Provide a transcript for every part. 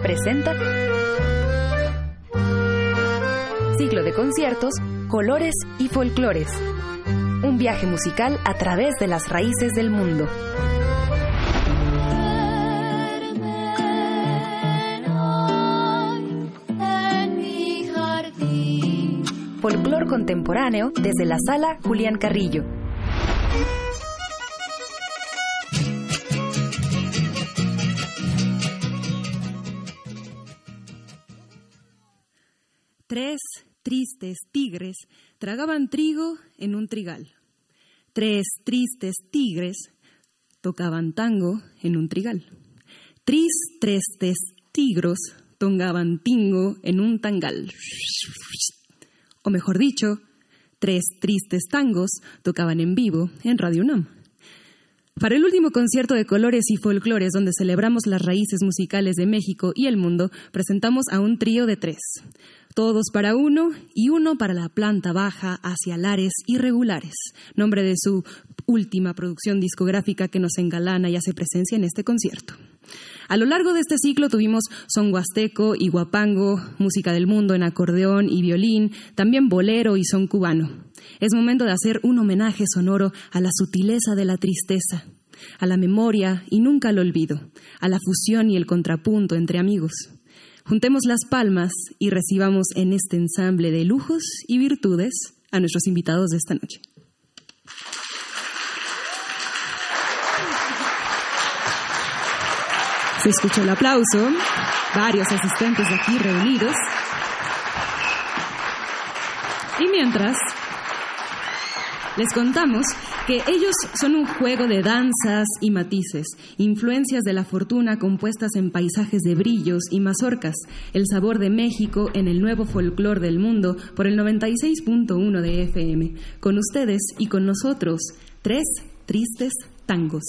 Presenta Ciclo de conciertos, colores y folclores. Un viaje musical a través de las raíces del mundo. Folclor contemporáneo desde la sala Julián Carrillo. Tigres tragaban trigo en un trigal. Tres tristes tigres tocaban tango en un trigal. Tris tristes tigros tocaban tingo en un tangal. O mejor dicho, tres tristes tangos tocaban en vivo en Radio UNAM. Para el último concierto de colores y folclores donde celebramos las raíces musicales de México y el mundo, presentamos a un trío de tres todos para uno y uno para la planta baja hacia lares irregulares, nombre de su última producción discográfica que nos engalana y hace presencia en este concierto. A lo largo de este ciclo tuvimos son huasteco y guapango, música del mundo en acordeón y violín, también bolero y son cubano. Es momento de hacer un homenaje sonoro a la sutileza de la tristeza, a la memoria y nunca al olvido, a la fusión y el contrapunto entre amigos. Juntemos las palmas y recibamos en este ensamble de lujos y virtudes a nuestros invitados de esta noche. Se escucha el aplauso, varios asistentes aquí reunidos. Y mientras, les contamos que ellos son un juego de danzas y matices, influencias de la fortuna compuestas en paisajes de brillos y mazorcas, el sabor de México en el nuevo folclor del mundo por el 96.1 de FM. Con ustedes y con nosotros, tres tristes tangos.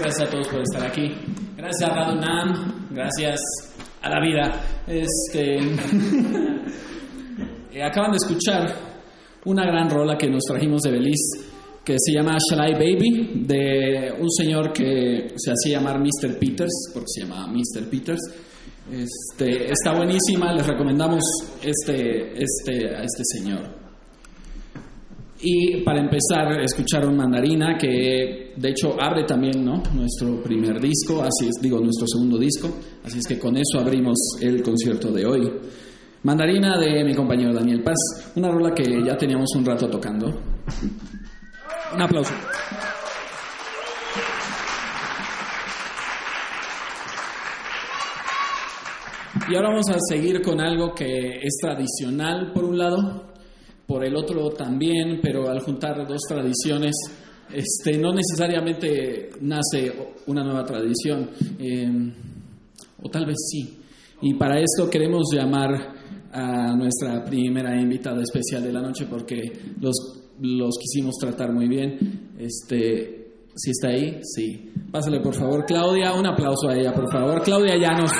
Gracias a todos por estar aquí. Gracias a Radunam, gracias a la vida. Este, acaban de escuchar una gran rola que nos trajimos de Belice que se llama Shall I Baby, de un señor que se hacía llamar Mr. Peters, porque se llama Mr. Peters. Este, está buenísima, les recomendamos este, este, a este señor. Y para empezar, escucharon Mandarina, que de hecho abre también ¿no? nuestro primer disco, así es, digo, nuestro segundo disco. Así es que con eso abrimos el concierto de hoy. Mandarina de mi compañero Daniel Paz, una rola que ya teníamos un rato tocando. Un aplauso. Y ahora vamos a seguir con algo que es tradicional por un lado, por el otro también, pero al juntar dos tradiciones, este, no necesariamente nace una nueva tradición, eh, o tal vez sí. Y para esto queremos llamar a nuestra primera invitada especial de la noche porque los, los quisimos tratar muy bien. Este, ¿Sí está ahí? Sí. Pásale por favor, Claudia. Un aplauso a ella, por favor. Claudia Llanos.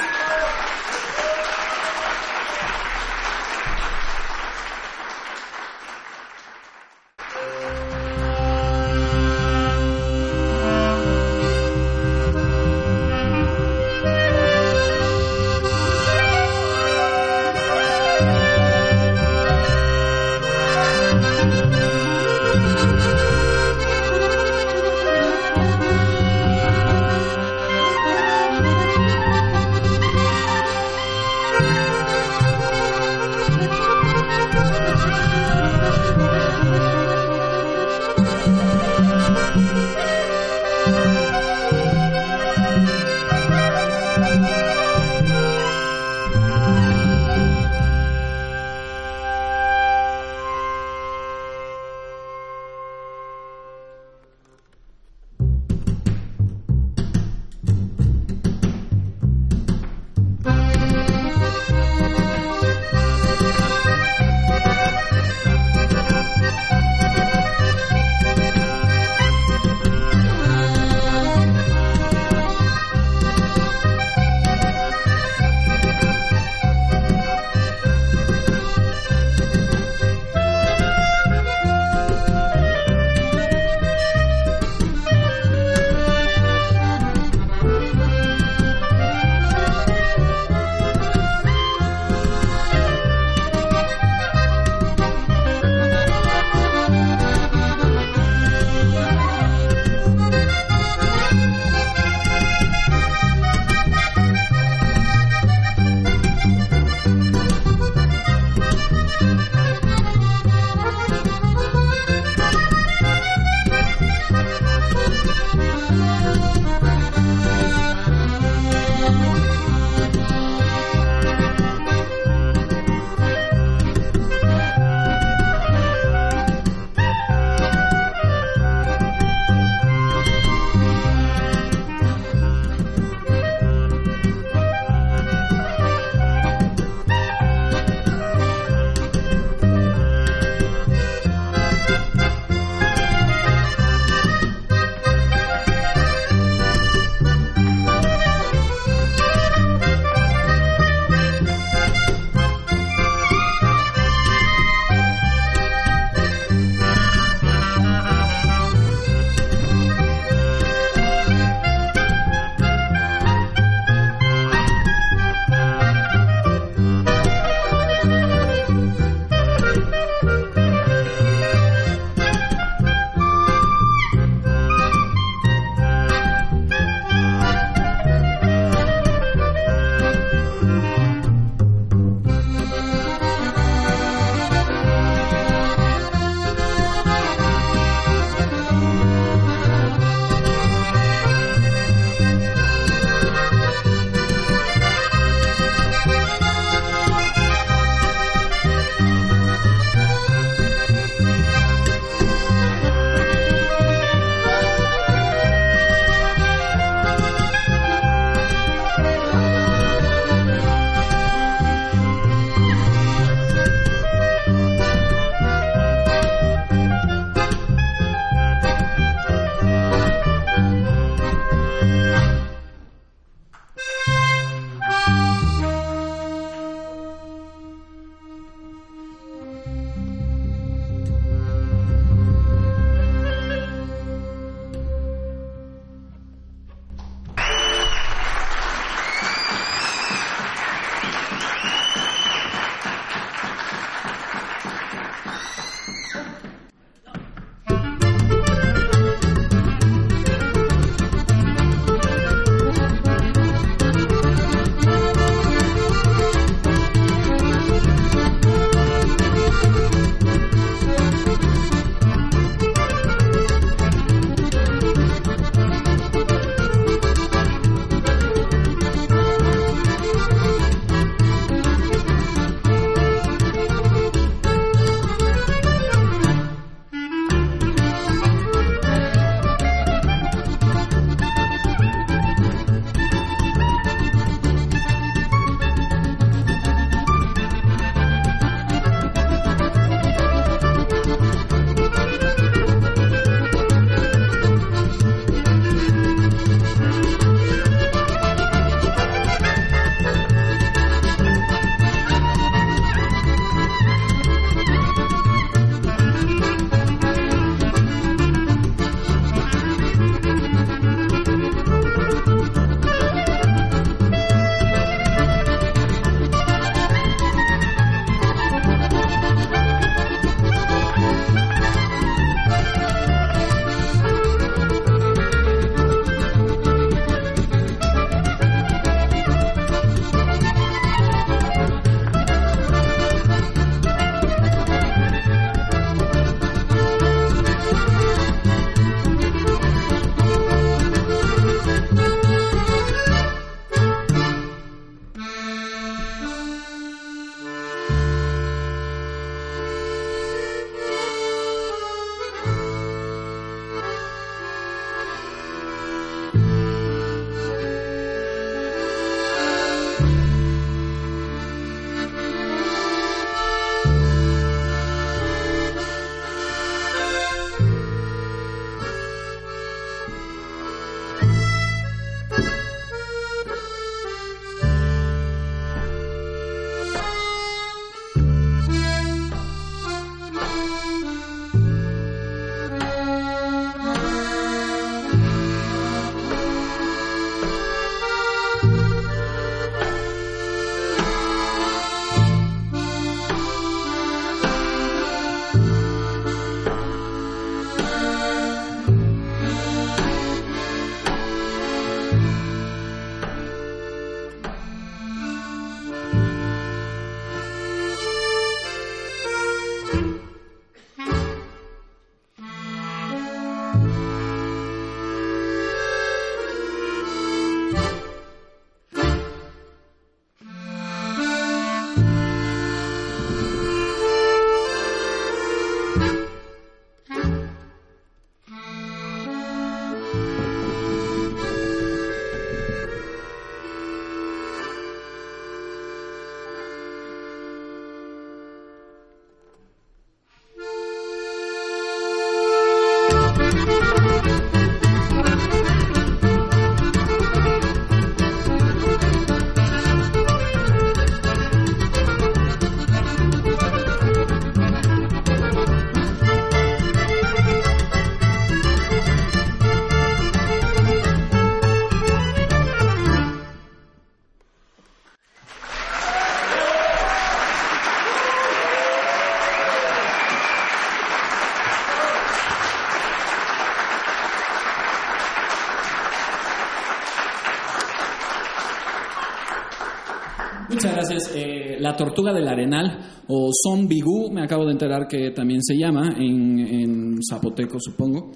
Tortuga del arenal o zombigú, me acabo de enterar que también se llama en, en zapoteco, supongo.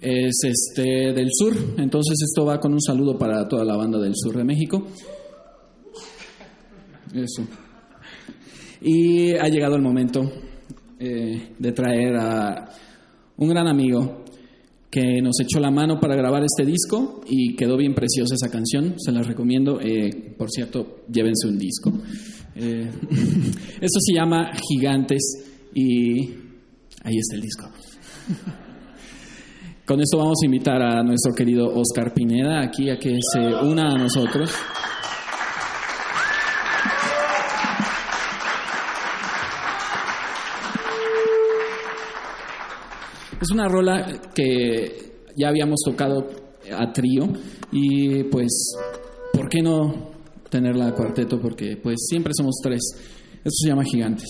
Es este del sur, entonces esto va con un saludo para toda la banda del sur de México. Eso. Y ha llegado el momento eh, de traer a un gran amigo que nos echó la mano para grabar este disco y quedó bien preciosa esa canción, se la recomiendo. Eh, por cierto, llévense un disco. Eh, eso se llama Gigantes y ahí está el disco. Con esto vamos a invitar a nuestro querido Oscar Pineda aquí a que se una a nosotros. Es una rola que ya habíamos tocado a trío y pues, ¿por qué no tenerla a cuarteto? Porque pues siempre somos tres. Esto se llama Gigantes.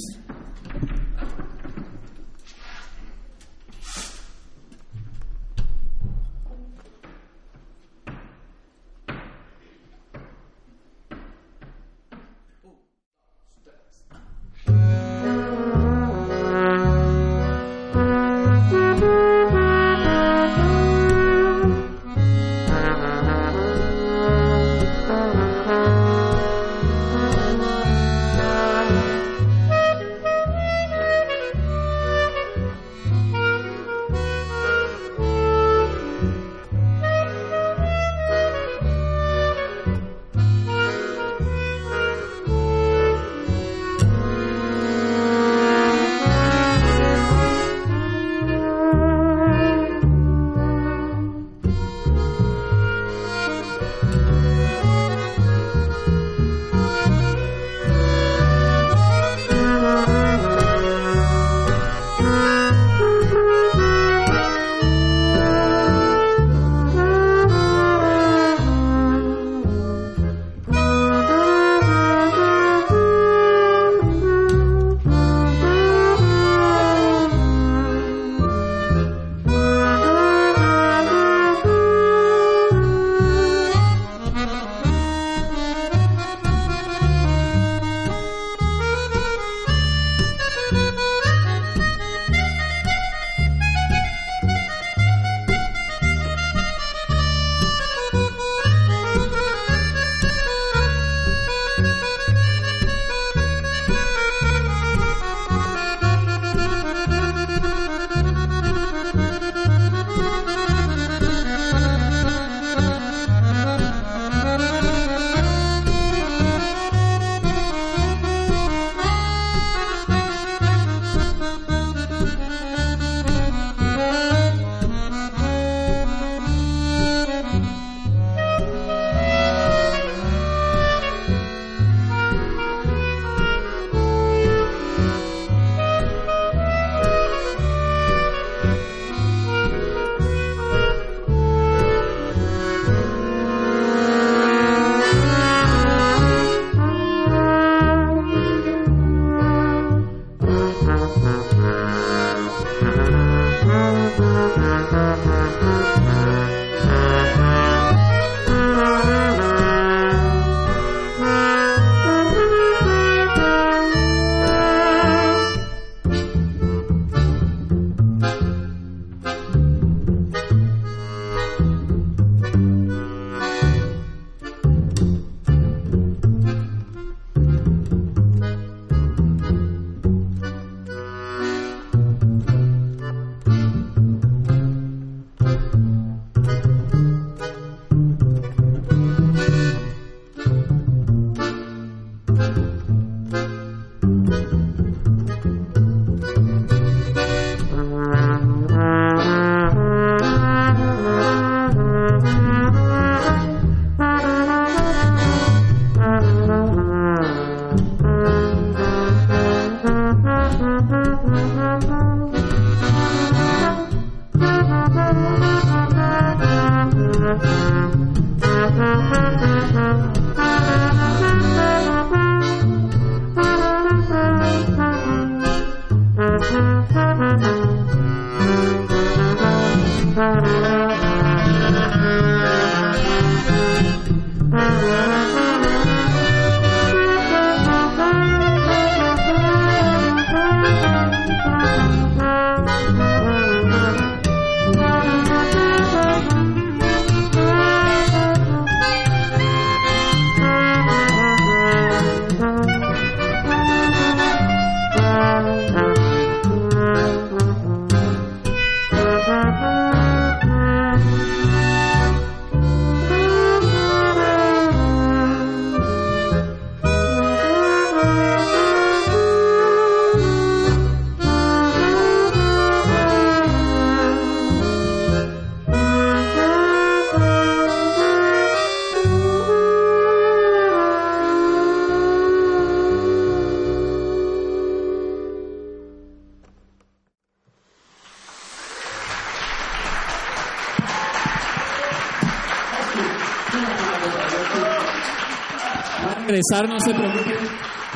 Regresar, no se preocupen.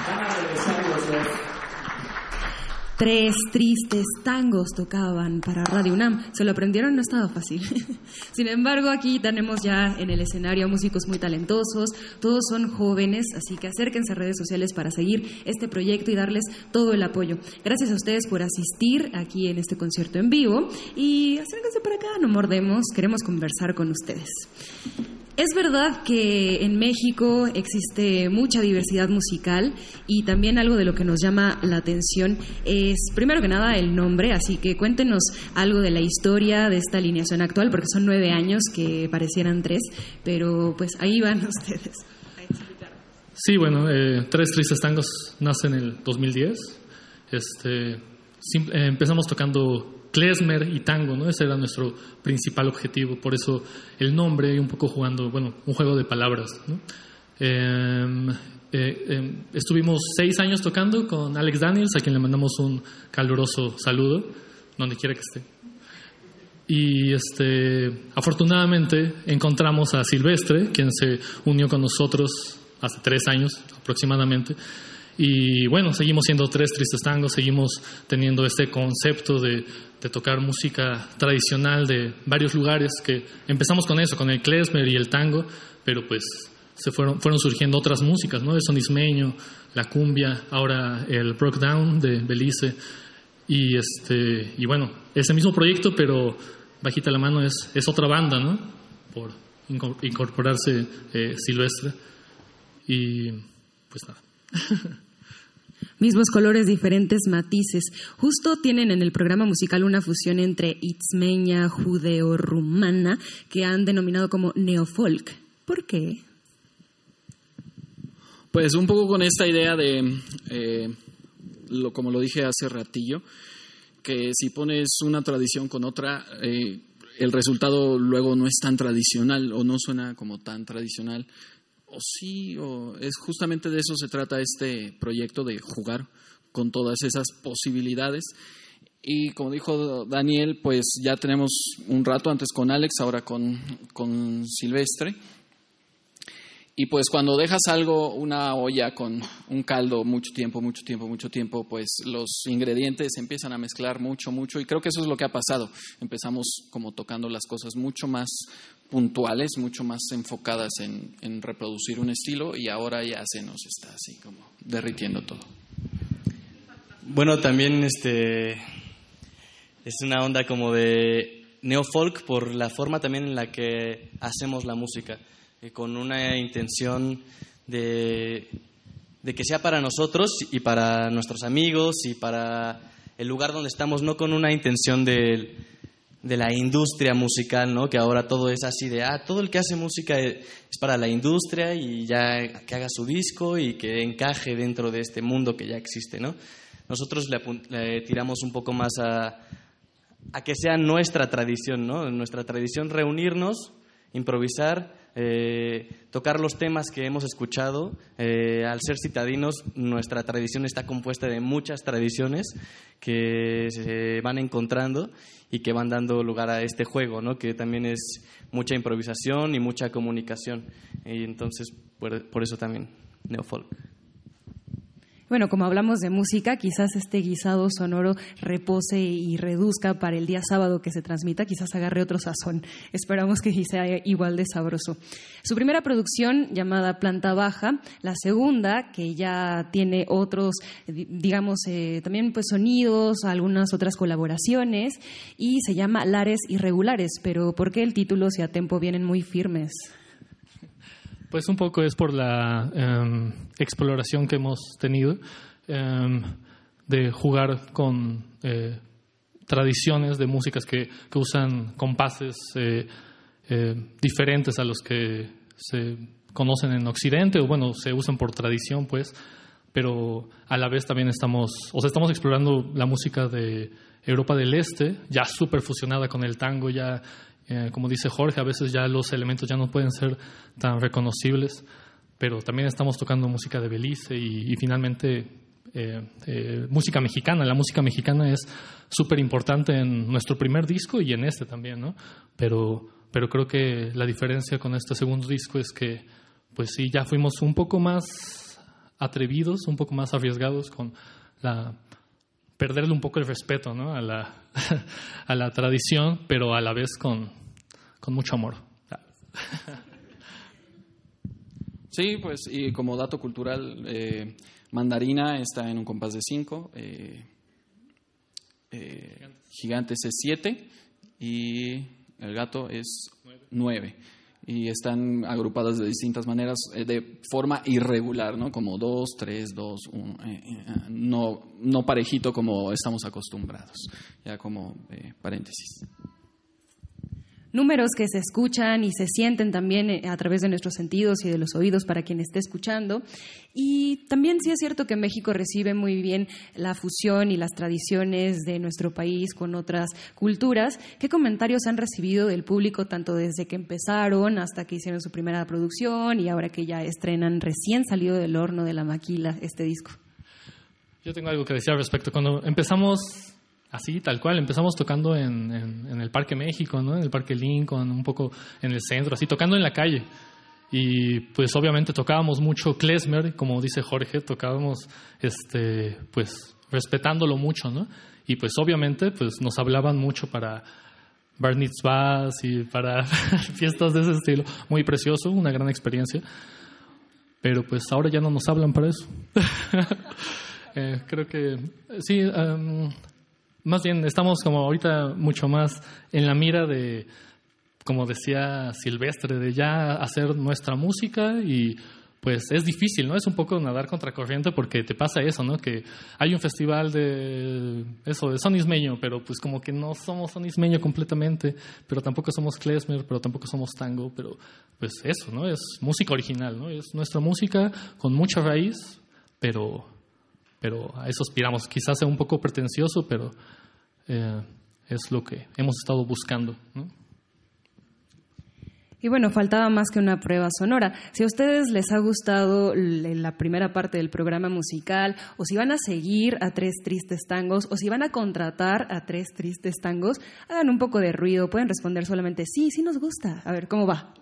Van a regresar los dos. Tres tristes tangos tocaban para Radio UNAM. Se lo aprendieron, no estaba fácil. Sin embargo, aquí tenemos ya en el escenario músicos muy talentosos. Todos son jóvenes, así que acérquense a redes sociales para seguir este proyecto y darles todo el apoyo. Gracias a ustedes por asistir aquí en este concierto en vivo. Y acérquense para acá, no mordemos, queremos conversar con ustedes. Es verdad que en México existe mucha diversidad musical y también algo de lo que nos llama la atención es, primero que nada, el nombre, así que cuéntenos algo de la historia de esta alineación actual, porque son nueve años que parecieran tres, pero pues ahí van ustedes. Sí, bueno, eh, Tres Tristes Tangos nace en el 2010. Este, eh, empezamos tocando klezmer y tango, ¿no? Ese era nuestro principal objetivo, por eso el nombre y un poco jugando, bueno, un juego de palabras. Em, eh, em, estuvimos seis años tocando con Alex Daniels, a quien le mandamos un caluroso saludo, donde quiera que esté. Y este, afortunadamente encontramos a Silvestre, quien se unió con nosotros hace tres años aproximadamente. Y bueno, seguimos siendo tres tristes tangos, seguimos teniendo este concepto de, de tocar música tradicional de varios lugares, que empezamos con eso, con el klezmer y el tango, pero pues se fueron, fueron surgiendo otras músicas, ¿no? El son ismeño, la cumbia, ahora el rock down de Belice. Y, este, y bueno, ese mismo proyecto, pero bajita la mano es, es otra banda, ¿no? Por inco- incorporarse eh, Silvestre. Y pues nada. Mismos colores, diferentes matices. Justo tienen en el programa musical una fusión entre itzmeña, judeo-rumana, que han denominado como neofolk. ¿Por qué? Pues un poco con esta idea de, eh, lo, como lo dije hace ratillo, que si pones una tradición con otra, eh, el resultado luego no es tan tradicional o no suena como tan tradicional. O sí, o es justamente de eso se trata este proyecto de jugar con todas esas posibilidades. Y como dijo Daniel, pues ya tenemos un rato antes con Alex, ahora con, con Silvestre. Y pues cuando dejas algo, una olla con un caldo mucho tiempo, mucho tiempo, mucho tiempo, pues los ingredientes empiezan a mezclar mucho, mucho. Y creo que eso es lo que ha pasado. Empezamos como tocando las cosas mucho más puntuales, mucho más enfocadas en, reproducir un estilo y ahora ya se nos está así como derritiendo todo. Bueno, también este es una onda como de neofolk por la forma también en la que hacemos la música, con una intención de, de que sea para nosotros y para nuestros amigos y para el lugar donde estamos, no con una intención de, de la industria musical, ¿no? Que ahora todo es así de, ah, todo el que hace música es para la industria y ya que haga su disco y que encaje dentro de este mundo que ya existe, ¿no? Nosotros le, le tiramos un poco más a, a que sea nuestra tradición, ¿no? Nuestra tradición reunirnos, improvisar, eh, tocar los temas que hemos escuchado. Eh, al ser citadinos, nuestra tradición está compuesta de muchas tradiciones que se van encontrando y que van dando lugar a este juego, ¿no? Que también es mucha improvisación y mucha comunicación. Y entonces, por, por eso también, neofolk. Bueno, como hablamos de música, quizás este guisado sonoro repose y reduzca para el día sábado que se transmita, quizás agarre otro sazón. Esperamos que sea igual de sabroso. Su primera producción llamada Planta Baja, la segunda que ya tiene otros, di- digamos, eh, también pues sonidos, algunas otras colaboraciones y se llama Lares Irregulares, pero ¿por qué el título si a tempo vienen muy firmes? Pues un poco es por la em, exploración que hemos tenido em, de jugar con eh, tradiciones de músicas que, que usan compases eh, eh, diferentes a los que se conocen en Occidente o bueno, se usan por tradición pues, pero a la vez también estamos, o sea, estamos explorando la música de Europa del Este, ya súper fusionada con el tango, ya eh, como dice Jorge, a veces ya los elementos ya no pueden ser tan reconocibles, pero también estamos tocando música de Belice y, y finalmente eh, eh, música mexicana. La música mexicana es súper importante en nuestro primer disco y en este también, ¿no? Pero pero creo que la diferencia con este segundo disco es que, pues sí, ya fuimos un poco más atrevidos, un poco más arriesgados con la perderle un poco el respeto ¿no? a, la, a la tradición, pero a la vez con, con mucho amor. Sí, pues y como dato cultural, eh, Mandarina está en un compás de 5, eh, eh, Gigantes es 7 y el gato es 9. Y están agrupadas de distintas maneras, de forma irregular, ¿no? Como 2, 3, 2, 1, no, no parejito como estamos acostumbrados, ya como paréntesis números que se escuchan y se sienten también eh, a través de nuestros sentidos y de los oídos para quien esté escuchando. Y también sí es cierto que México recibe muy bien la fusión y las tradiciones de nuestro país con otras culturas. ¿Qué comentarios han recibido del público tanto desde que empezaron hasta que hicieron su primera producción y ahora que ya estrenan recién salido del horno de la maquila este disco? Yo tengo algo que decir al respecto. Cuando empezamos Así, tal cual. Empezamos tocando en, en, el Parque México, ¿no? En el Parque Lincoln, un poco en el centro, así, tocando en la calle. Y pues obviamente tocábamos mucho klezmer, como dice Jorge, tocábamos, este, pues, respetándolo mucho, ¿no? Y pues obviamente, pues, nos hablaban mucho para bar mitzvahs y para fiestas de ese estilo. Muy precioso, una gran experiencia. Pero pues ahora ya no nos hablan para eso. Eh, creo que sí, más bien estamos como ahorita mucho más en la mira de, como decía Silvestre, de ya hacer nuestra música y pues es difícil, ¿no? Es un poco nadar contra corriente porque te pasa eso, ¿no? Que hay un festival de eso, de sonismeño, pero pues como que no somos sonismeño completamente, pero tampoco somos klezmer, pero tampoco somos tango, pero pues eso, ¿no? Es música original, ¿no? Es nuestra música con mucha raíz, pero pero a eso aspiramos. Quizás sea un poco pretencioso, pero eh, es lo que hemos estado buscando. Y bueno, faltaba más que una prueba sonora. Si a ustedes les ha gustado la primera parte del programa musical, o si van a seguir a Tres Tristes Tangos, o si van a contratar a Tres Tristes Tangos, hagan un poco de ruido. Pueden responder solamente sí, sí nos gusta. A ver, ¿cómo va?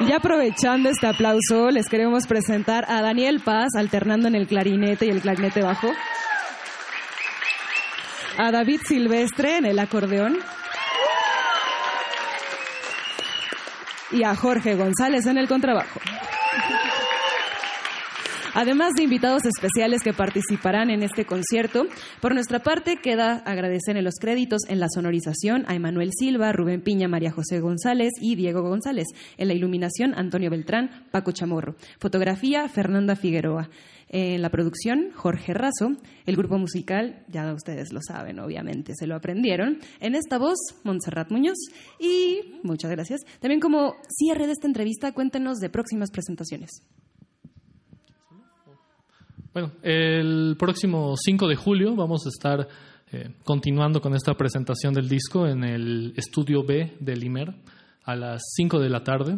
Y aprovechando este aplauso, les queremos presentar a Daniel Paz alternando en el clarinete y el clarinete bajo, a David Silvestre en el acordeón. Y a Jorge González en el contrabajo además de invitados especiales que participarán en este concierto. Por nuestra parte, queda agradecer en los créditos en la sonorización a Emanuel Silva, Rubén Piña, María José González y Diego González. En la iluminación, Antonio Beltrán, Paco Chamorro. Fotografía, Fernanda Figueroa. En la producción, Jorge Razo. El grupo musical, ya ustedes lo saben, obviamente, se lo aprendieron. En esta voz, Montserrat Muñoz. Y muchas gracias. También como cierre de esta entrevista, cuéntenos de próximas presentaciones. Bueno, el próximo 5 de julio vamos a estar eh, continuando con esta presentación del disco en el estudio B del IMER a las 5 de la tarde.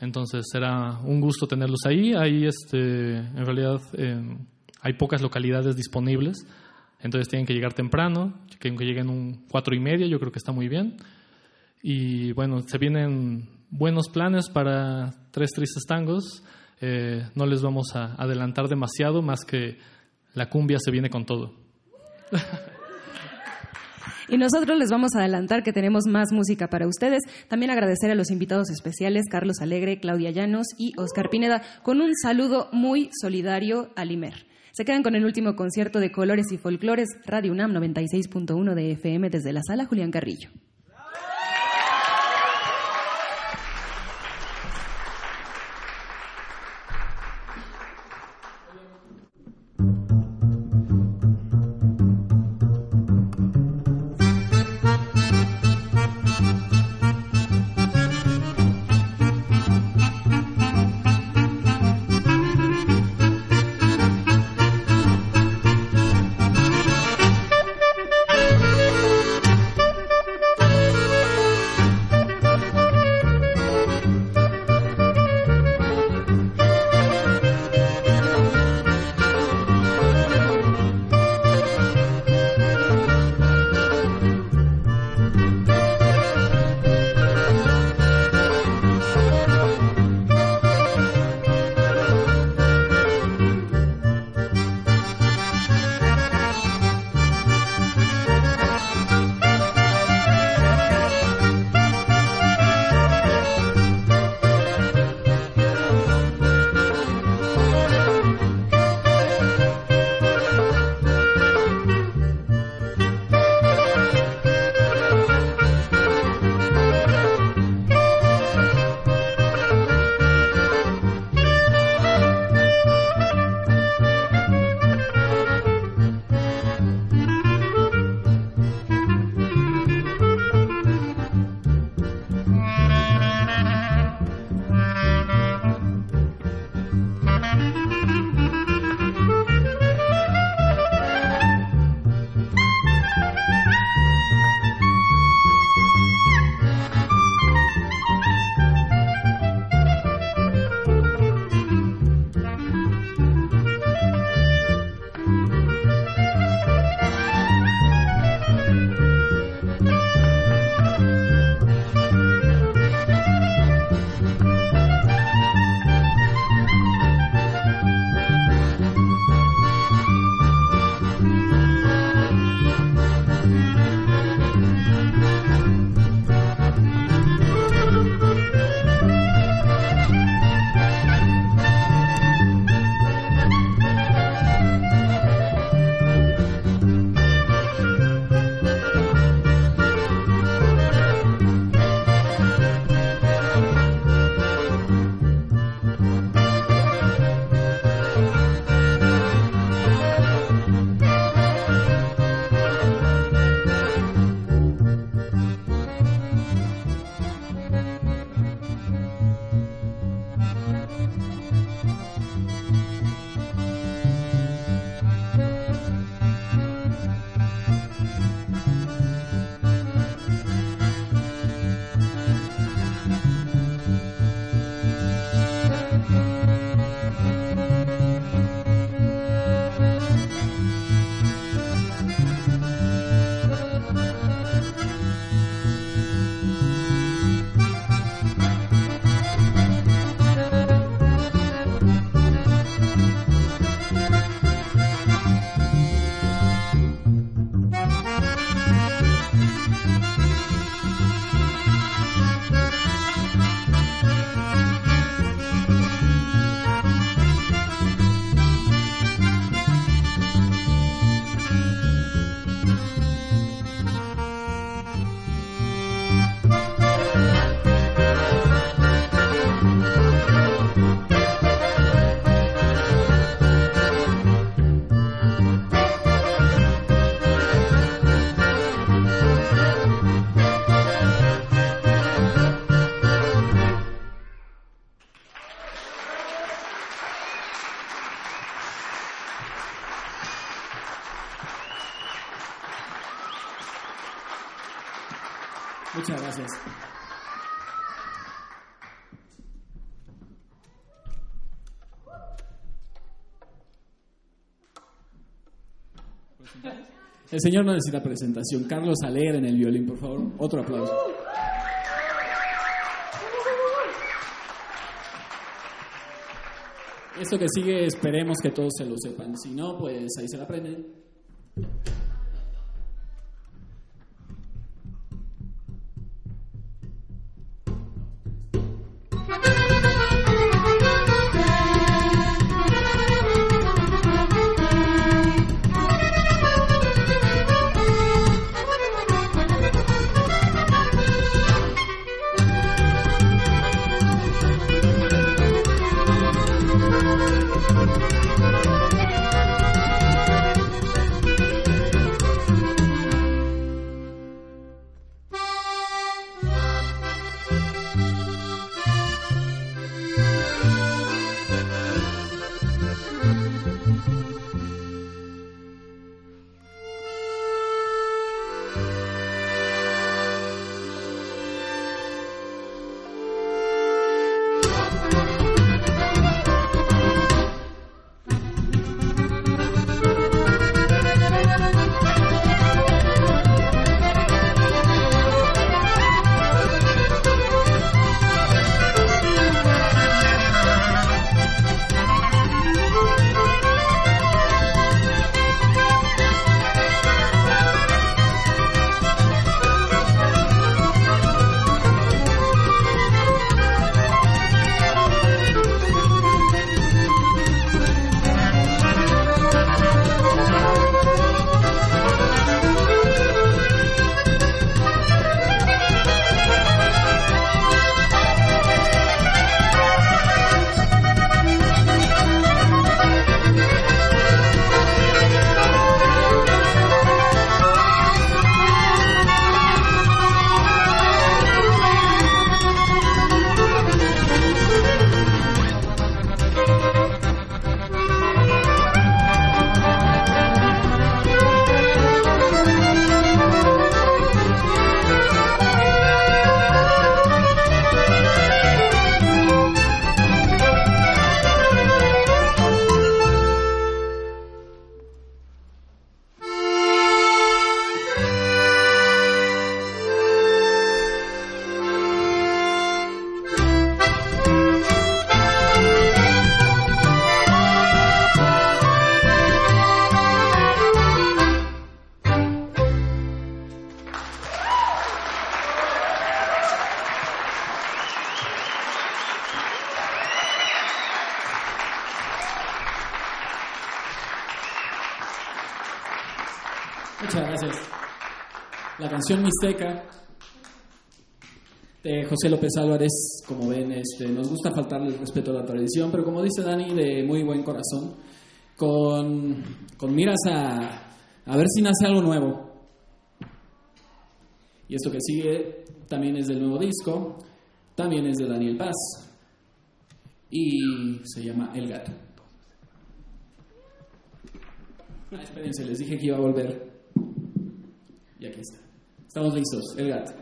Entonces será un gusto tenerlos ahí. Ahí, este, en realidad, eh, hay pocas localidades disponibles. Entonces tienen que llegar temprano, que lleguen un cuatro y media, yo creo que está muy bien. Y bueno, se vienen buenos planes para Tres Tristes Tangos. Eh, no les vamos a adelantar demasiado, más que la cumbia se viene con todo. Y nosotros les vamos a adelantar que tenemos más música para ustedes. También agradecer a los invitados especiales, Carlos Alegre, Claudia Llanos y Oscar Pineda, con un saludo muy solidario a Limer. Se quedan con el último concierto de Colores y Folclores, Radio UNAM 96.1 de FM desde la sala Julián Carrillo. El señor no necesita presentación. Carlos Alegre en el violín, por favor. Otro aplauso. Esto que sigue, esperemos que todos se lo sepan. Si no, pues ahí se la aprenden. Canción Mixteca de José López Álvarez, como ven, este, nos gusta faltarle el respeto a la tradición, pero como dice Dani, de muy buen corazón, con, miras a, a ver si nace algo nuevo. Y esto que sigue también es del nuevo disco, también es de Daniel Paz y se llama El Gato. Ah, espérense, les dije que iba a volver. Y aquí está. Estamos listos, El Gato.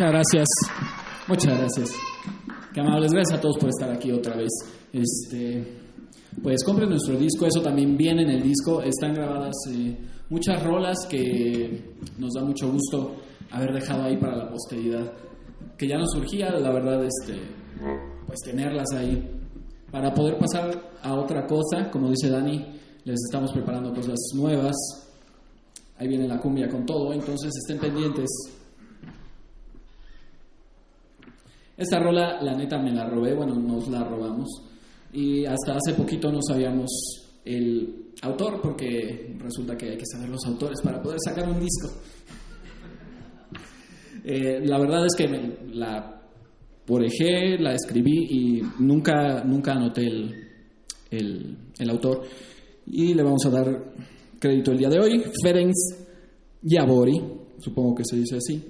Muchas gracias. Muchas gracias. Qué amables. Gracias a todos por estar aquí otra vez. Este, pues compren nuestro disco. Eso también viene en el disco. Están grabadas eh, muchas rolas que nos da mucho gusto haber dejado ahí para la posteridad. Que ya nos surgía, la verdad, este, pues tenerlas ahí. Para poder pasar a otra cosa, como dice Dani, les estamos preparando cosas nuevas. Ahí viene la cumbia con todo, entonces estén pendientes. Esta rola, la neta, me la robé, bueno, nos la robamos. Y hasta hace poquito no sabíamos el autor, porque resulta que hay que saber los autores para poder sacar un disco. Eh, la verdad es que me, la porejé, la escribí y nunca, nunca anoté el, el, el autor. Y le vamos a dar crédito el día de hoy. Ferenc Yabori, supongo que se dice así.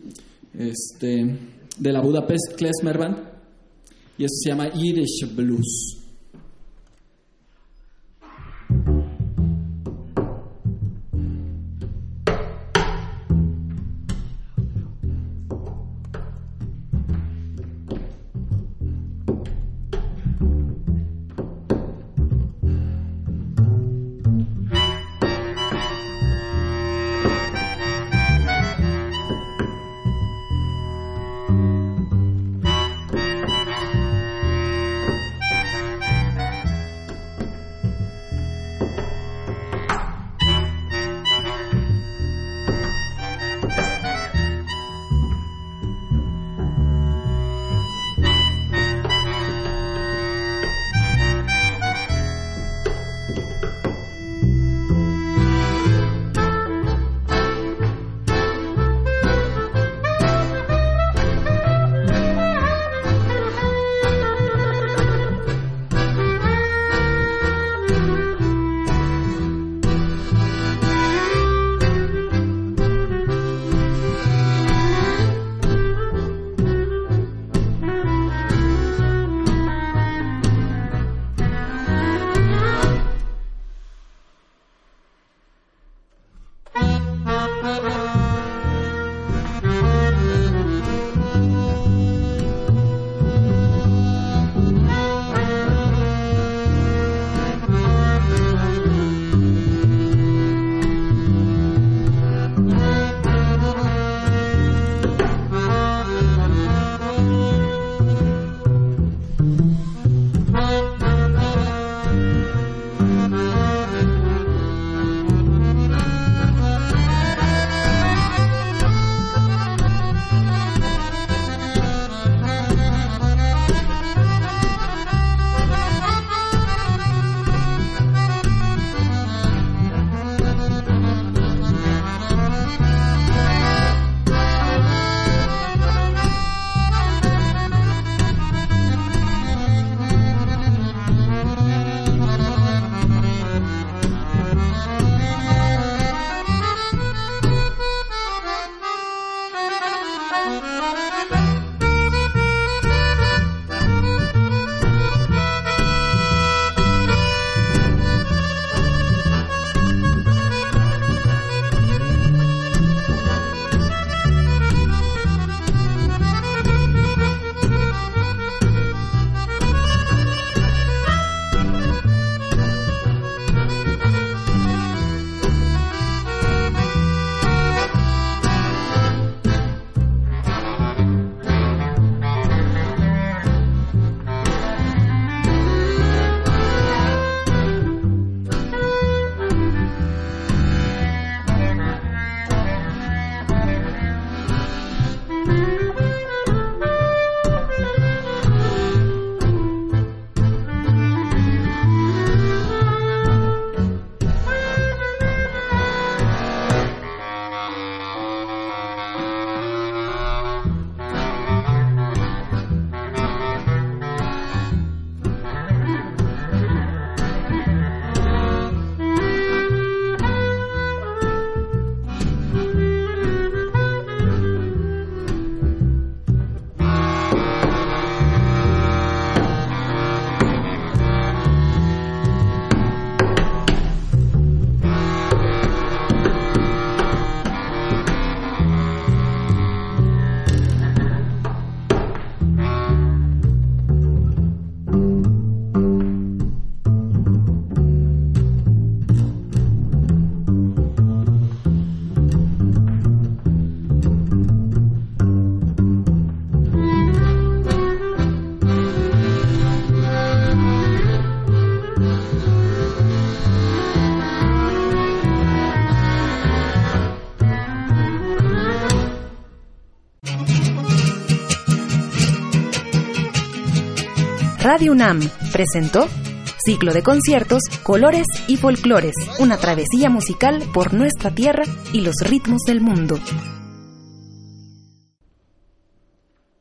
Este de la Budapest Klezmer Band. y esto se llama Yiddish Blues. Radio UNAM presentó Ciclo de conciertos, colores y folclores, una travesía musical por nuestra tierra y los ritmos del mundo.